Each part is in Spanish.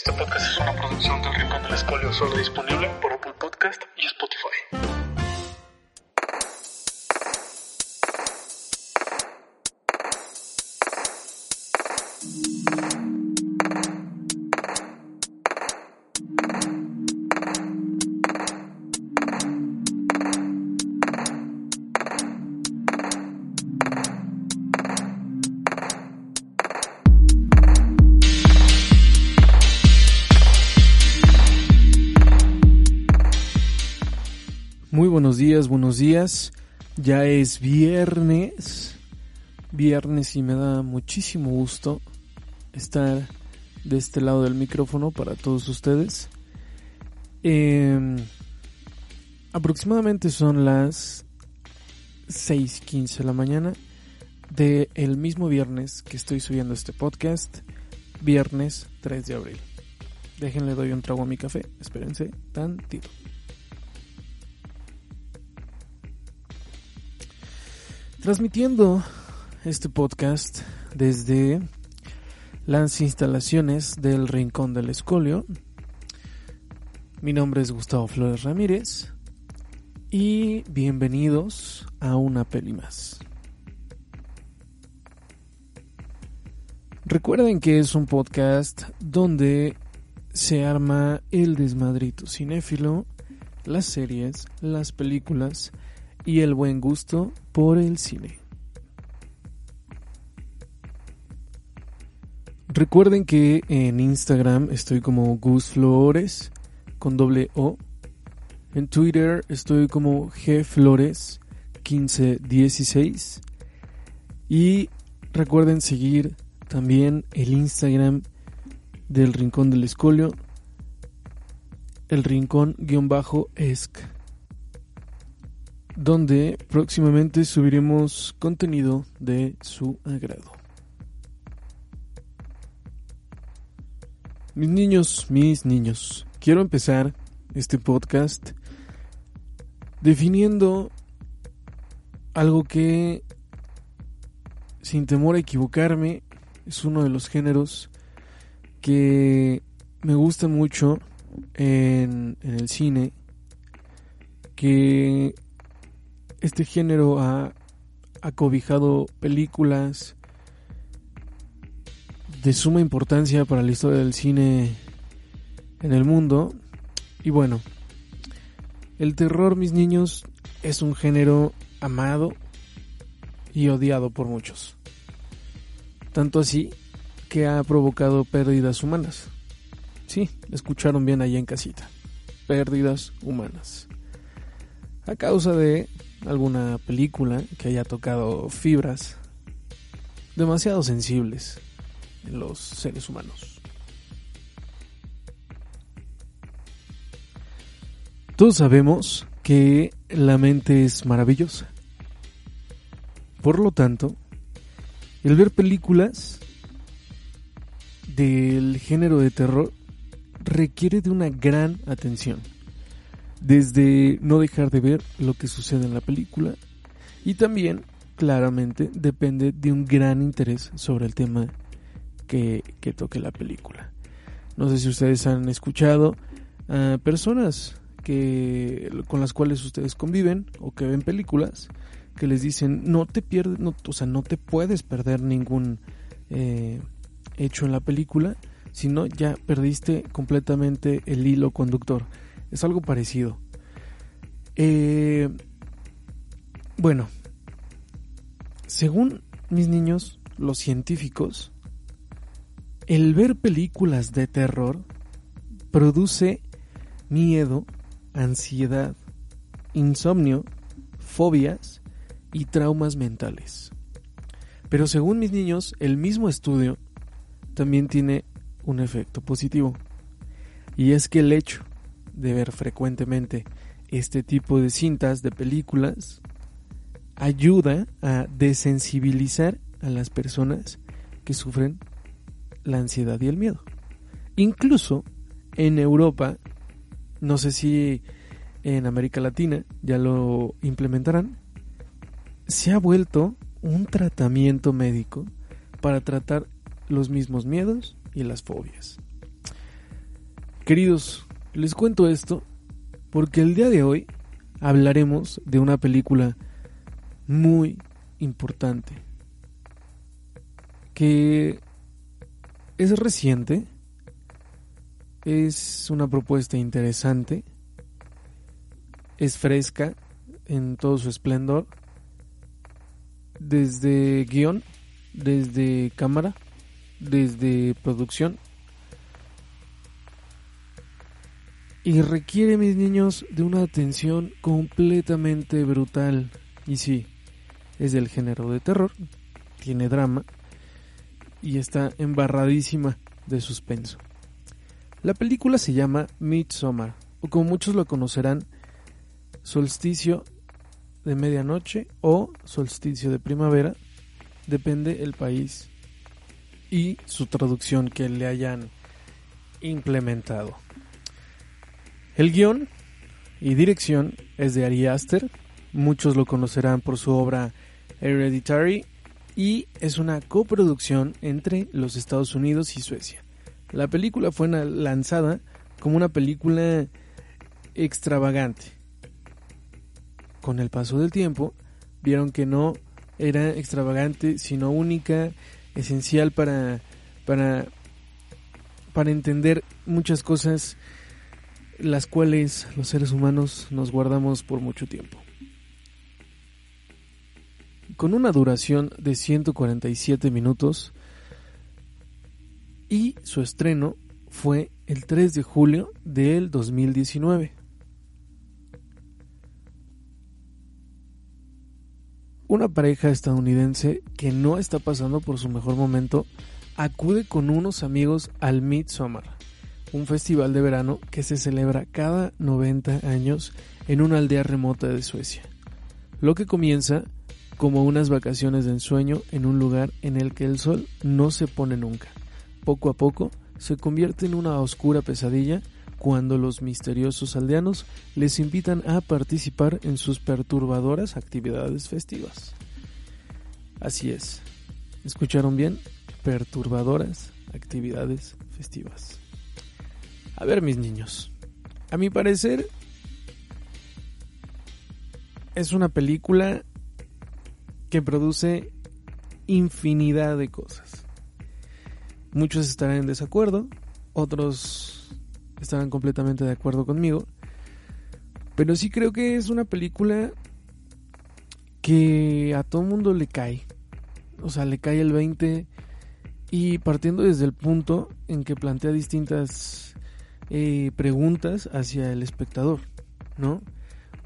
Este podcast es una producción del Rincón del Escolio, solo disponible por Apple Podcast y Spotify. Días, buenos días. Ya es viernes. Viernes y me da muchísimo gusto estar de este lado del micrófono para todos ustedes. Eh, aproximadamente son las 6.15 de la mañana del el mismo viernes que estoy subiendo este podcast. Viernes 3 de abril. Déjenle doy un trago a mi café. Espérense tantito. Transmitiendo este podcast desde las instalaciones del Rincón del Escolio. Mi nombre es Gustavo Flores Ramírez y bienvenidos a una peli más. Recuerden que es un podcast donde se arma el desmadrito cinéfilo, las series, las películas y el buen gusto por el cine. Recuerden que en Instagram estoy como Gus Flores con doble O. En Twitter estoy como G Flores 1516. Y recuerden seguir también el Instagram del Rincón del Escolio. El rincón-esc donde próximamente subiremos contenido de su agrado. Mis niños, mis niños, quiero empezar este podcast definiendo algo que, sin temor a equivocarme, es uno de los géneros que me gusta mucho en, el cine, que este género ha acobijado películas de suma importancia para la historia del cine en el mundo. Y bueno, el terror, mis niños, es un género amado y odiado por muchos. Tanto así que ha provocado pérdidas humanas. Sí, escucharon bien allá en casita. Pérdidas humanas. A causa de alguna película que haya tocado fibras demasiado sensibles en los seres humanos. Todos sabemos que la mente es maravillosa. Por lo tanto, el ver películas del género de terror requiere de una gran atención desde no dejar de ver lo que sucede en la película y también claramente depende de un gran interés sobre el tema que, que toque la película. No sé si ustedes han escuchado a personas que con las cuales ustedes conviven o que ven películas que les dicen no te pierdes, no, o sea, no te puedes perder ningún eh, hecho en la película, sino ya perdiste completamente el hilo conductor. Es algo parecido. Eh, bueno, según mis niños, los científicos, el ver películas de terror produce miedo, ansiedad, insomnio, fobias y traumas mentales. Pero según mis niños, el mismo estudio también tiene un efecto positivo. Y es que el hecho de ver frecuentemente este tipo de cintas, de películas, ayuda a desensibilizar a las personas que sufren la ansiedad y el miedo. Incluso en Europa, no sé si en América Latina ya lo implementarán, se ha vuelto un tratamiento médico para tratar los mismos miedos y las fobias. Queridos, les cuento esto porque el día de hoy hablaremos de una película muy importante que es reciente, es una propuesta interesante, es fresca en todo su esplendor, desde guion, desde cámara, desde producción. Y requiere, mis niños, de una atención completamente brutal. Y sí, es del género de terror, tiene drama y está embarradísima de suspenso. La película se llama Midsommar, o como muchos lo conocerán, Solsticio de Medianoche o Solsticio de Primavera, depende el país y su traducción que le hayan implementado. El guion y dirección es de Ari Aster, muchos lo conocerán por su obra Hereditary y es una coproducción entre los Estados Unidos y Suecia. La película fue lanzada como una película extravagante. Con el paso del tiempo, vieron que no era extravagante, sino única, esencial para, para, para entender muchas cosas las cuales los seres humanos nos guardamos por mucho tiempo. Con una duración de 147 minutos y su estreno fue el 3 de julio del 2019. Una pareja estadounidense que no está pasando por su mejor momento acude con unos amigos al Midsummer un festival de verano que se celebra cada 90 años en una aldea remota de Suecia. Lo que comienza como unas vacaciones de ensueño en un lugar en el que el sol no se pone nunca. Poco a poco se convierte en una oscura pesadilla cuando los misteriosos aldeanos les invitan a participar en sus perturbadoras actividades festivas. Así es, ¿escucharon bien? Perturbadoras actividades festivas. A ver, mis niños. A mi parecer, es una película que produce infinidad de cosas. Muchos estarán en desacuerdo, otros estarán completamente de acuerdo conmigo. Pero sí creo que es una película que a todo mundo le cae. O sea, le cae el 20 y partiendo desde el punto en que plantea distintas eh, preguntas hacia el espectador, ¿no?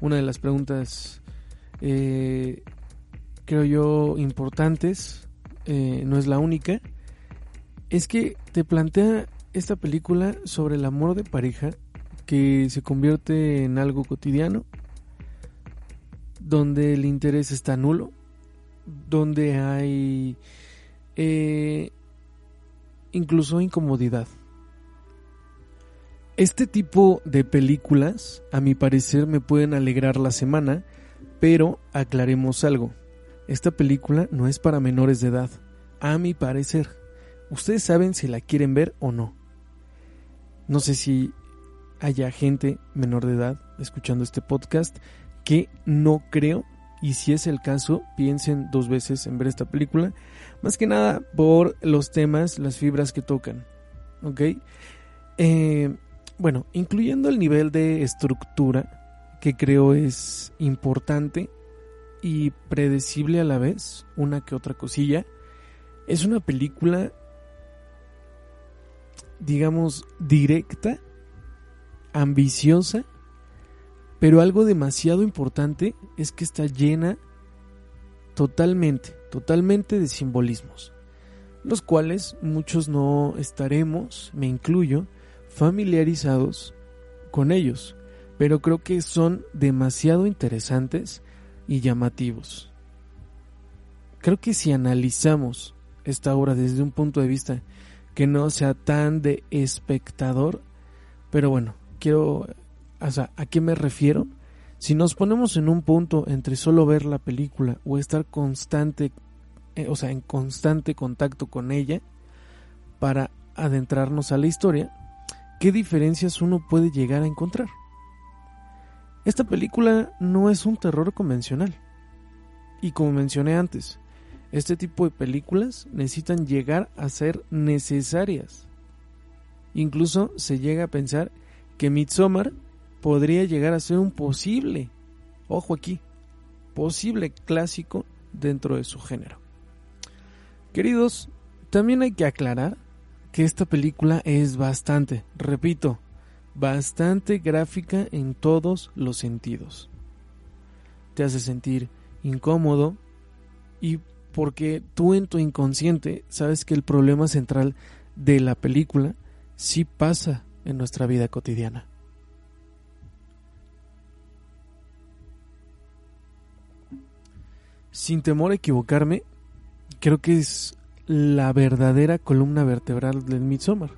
Una de las preguntas, eh, creo yo, importantes, eh, no es la única, es que te plantea esta película sobre el amor de pareja que se convierte en algo cotidiano, donde el interés está nulo, donde hay incluso incomodidad. Este tipo de películas, a mi parecer, me pueden alegrar la semana, pero aclaremos algo. Esta película no es para menores de edad, a mi parecer. Ustedes saben si la quieren ver o no. No sé si haya gente menor de edad escuchando este podcast que no creo y si es el caso piensen dos veces en ver esta película más que nada por los temas las fibras que tocan ok eh, bueno, incluyendo el nivel de estructura, que creo es importante y predecible a la vez, una que otra cosilla, es una película, digamos, directa, ambiciosa, pero algo demasiado importante es que está llena totalmente, totalmente de simbolismos. los cuales muchos no estaremos, me incluyo, familiarizados con ellos, pero creo que son demasiado interesantes y llamativos. Creo que si analizamos esta obra desde un punto de vista que no sea tan de espectador, pero bueno, quiero, ¿a qué me refiero? Si nos ponemos en un punto entre solo ver la película o estar constante, eh, o sea, en constante contacto con ella para adentrarnos a la historia, ¿qué diferencias uno puede llegar a encontrar? Esta película no es un terror convencional. Y como mencioné antes, este tipo de películas necesitan llegar a ser necesarias. Incluso se llega a pensar que Midsommar podría llegar a ser un posible, ojo aquí, posible clásico dentro de su género. Queridos, también hay que aclarar que esta película es bastante, repito, bastante gráfica en todos los sentidos. Te hace sentir incómodo y porque tú en tu inconsciente sabes que el problema central de la película sí pasa en nuestra vida cotidiana. Sin temor a equivocarme, creo que es la verdadera columna vertebral del Midsommar.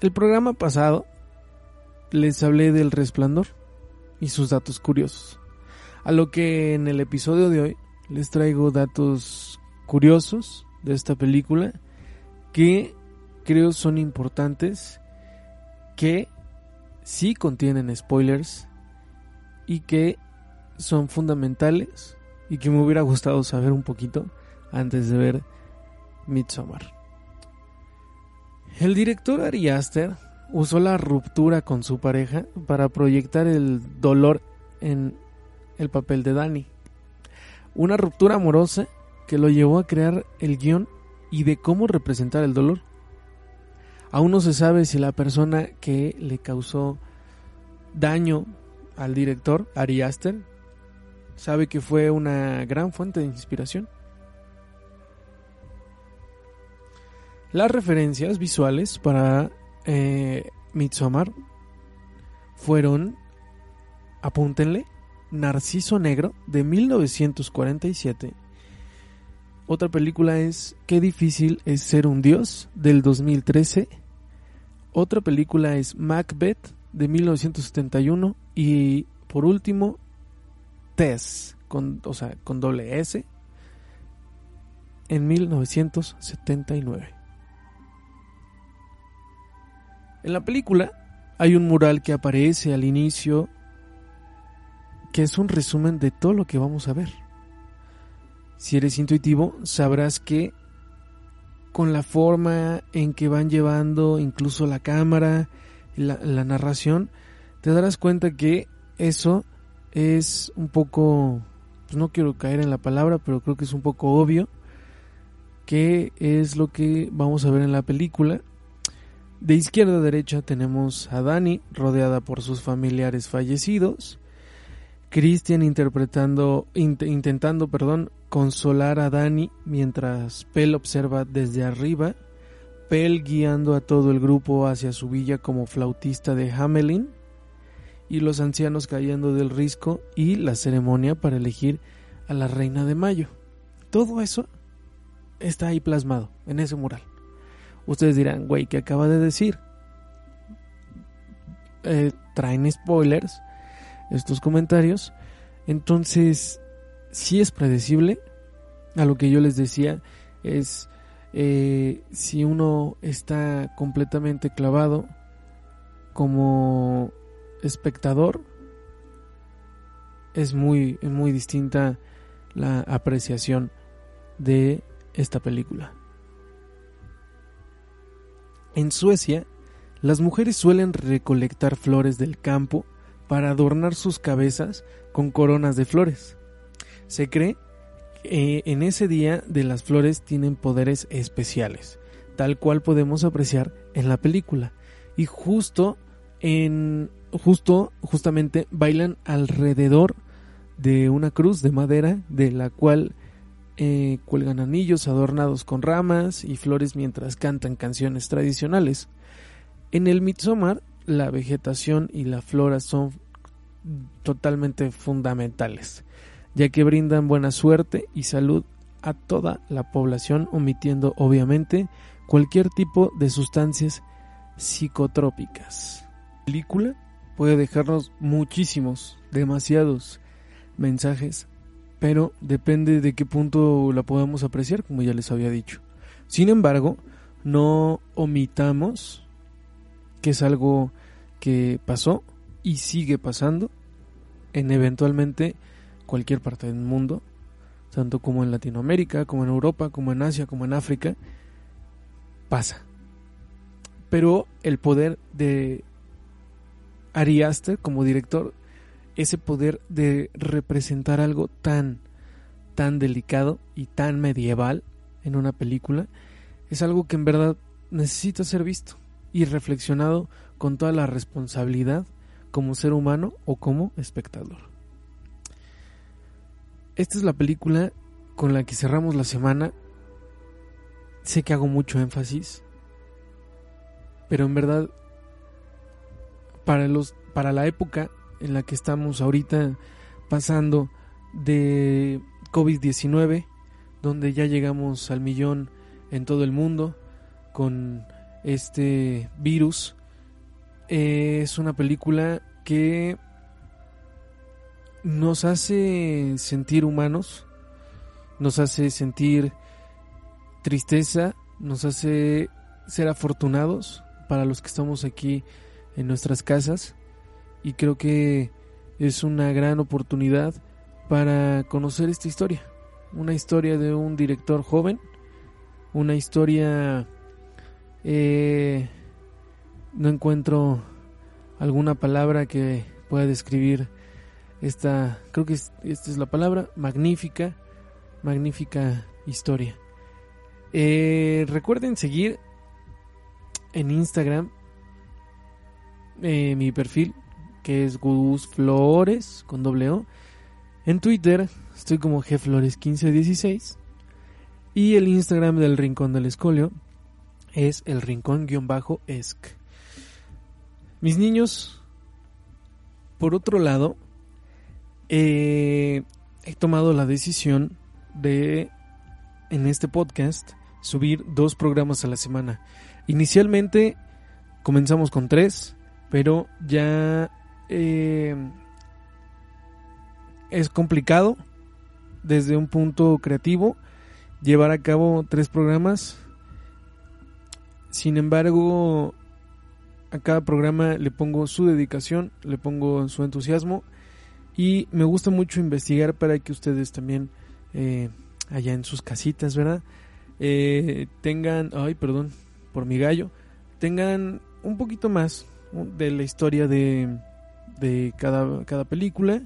El programa pasado les hablé del resplandor y sus datos curiosos. A lo que en el episodio de hoy les traigo datos curiosos de esta película que creo son importantes, que sí contienen spoilers y que son fundamentales y que me hubiera gustado saber un poquito antes de ver Midsommar. El director Ari Aster usó la ruptura con su pareja para proyectar el dolor en el papel de Danny. Una ruptura amorosa que lo llevó a crear el guion y de cómo representar el dolor. Aún no se sabe si la persona que le causó daño al director, Ari Aster, sabe que fue una gran fuente de inspiración. Las referencias visuales para eh, Midsommar fueron, apúntenle, Narciso Negro de 1947. Otra película es Qué difícil es ser un dios del 2013. Otra película es Macbeth de 1971 y por último Tess con, o sea, con doble S en 1979. En la película hay un mural que aparece al inicio que es un resumen de todo lo que vamos a ver. Si eres intuitivo, sabrás que con la forma en que van llevando incluso la cámara, la, la narración, te darás cuenta que eso es un poco, pues no quiero caer en la palabra, pero creo que es un poco obvio que es lo que vamos a ver en la película. De izquierda a derecha tenemos a Dani rodeada por sus familiares fallecidos, Christian interpretando, intentando, perdón, consolar a Dani mientras Pell observa desde arriba, Pell guiando a todo el grupo hacia su villa como flautista de Hamelin y los ancianos cayendo del risco y la ceremonia para elegir a la reina de mayo. Todo eso está ahí plasmado en ese mural. Ustedes dirán, güey, ¿qué acaba de decir? Eh, traen spoilers estos comentarios. Entonces, si es predecible. A lo que yo les decía es eh, si uno está completamente clavado como espectador, es muy, muy distinta la apreciación de esta película. En Suecia, las mujeres suelen recolectar flores del campo para adornar sus cabezas con coronas de flores. Se cree que en ese día de las flores tienen poderes especiales, tal cual podemos apreciar en la película. Y justo en justo justamente bailan alrededor de una cruz de madera de la cual eh, cuelgan anillos adornados con ramas y flores mientras cantan canciones tradicionales. En el Midsommar, la vegetación y la flora son totalmente fundamentales, ya que brindan buena suerte y salud a toda la población, omitiendo obviamente cualquier tipo de sustancias psicotrópicas. La película puede dejarnos muchísimos, demasiados mensajes, pero depende de qué punto la podamos apreciar, como ya les había dicho. Sin embargo, no omitamos que es algo que pasó y sigue pasando en eventualmente cualquier parte del mundo, tanto como en Latinoamérica, como en Europa, como en Asia, como en África, pasa. Pero el poder de Ari Aster como director, ese poder de representar algo tan, tan delicado y tan medieval en una película, es algo que en verdad necesita ser visto y reflexionado con toda la responsabilidad como ser humano o como espectador. Esta es la película con la que cerramos la semana. Sé que hago mucho énfasis, pero en verdad para los para la época en la que estamos ahorita pasando de COVID-19, donde ya llegamos al millón en todo el mundo con este virus, es una película que nos hace sentir humanos, nos hace sentir tristeza, nos hace ser afortunados para los que estamos aquí en nuestras casas y creo que es una gran oportunidad para conocer esta historia, una historia de un director joven, una historia eh, no encuentro alguna palabra que pueda describir esta, creo que esta es la palabra, magnífica, magnífica historia. Eh, recuerden seguir en Instagram eh, mi perfil que es Gus Flores con doble O. En Twitter estoy como gflores1516 y el Instagram del Rincón del Escolio es el rincón-esc. Mis niños, por otro lado, eh, he tomado la decisión de, en este podcast, subir dos programas a la semana. Inicialmente comenzamos con tres, pero ya eh, es complicado desde un punto creativo llevar a cabo tres programas. Sin embargo, a cada programa le pongo su dedicación, le pongo su entusiasmo y me gusta mucho investigar para que ustedes también eh, allá en sus casitas, ¿verdad? Eh, tengan, ay, perdón, por mi gallo, tengan un poquito más de la historia de, de cada, cada película.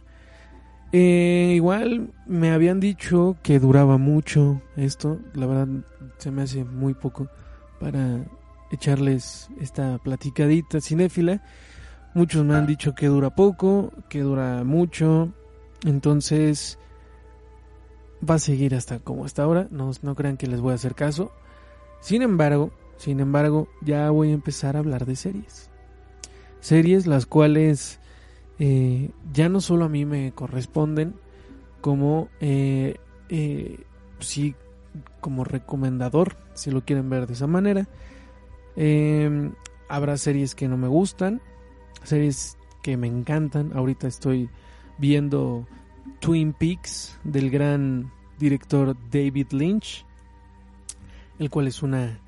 Eh, igual me habían dicho que duraba mucho esto, la verdad se me hace muy poco para echarles esta platicadita cinéfila. Muchos me han dicho que dura poco, que dura mucho. Entonces va a seguir hasta como hasta ahora. No, no crean que les voy a hacer caso. Sin embargo, sin embargo, ya voy a empezar a hablar de series. Series las cuales eh, ya no solo a mí me corresponden, como eh, eh, sí como recomendador, si lo quieren ver de esa manera, eh, habrá series que no me gustan, series que me encantan. Ahorita estoy viendo Twin Peaks del gran director David Lynch, el cual es una,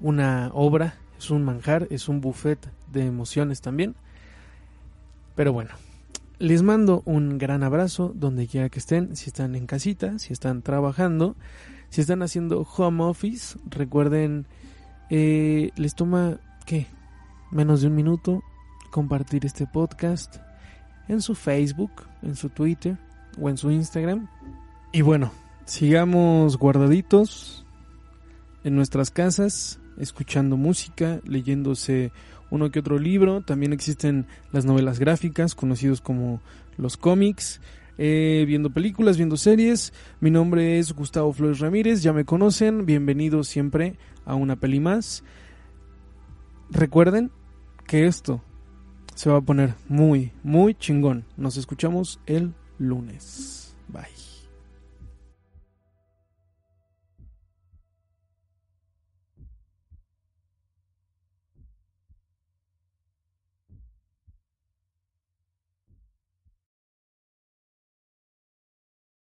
una obra, es un manjar, es un buffet de emociones también. Pero bueno, les mando un gran abrazo donde quiera que estén, si están en casita, si están trabajando, si están haciendo home office, recuerden eh, les toma, ¿qué? Menos de un minuto compartir este podcast en su Facebook, en su Twitter o en su Instagram. Y bueno, sigamos guardaditos en nuestras casas, escuchando música, leyéndose uno que otro libro. También existen las novelas gráficas, conocidos como los cómics. eh, viendo películas, viendo series. Mi nombre es Gustavo Flores Ramírez, ya me conocen, bienvenidos siempre a una peli más. Recuerden que esto se va a poner muy, muy chingón. Nos escuchamos el lunes. Bye.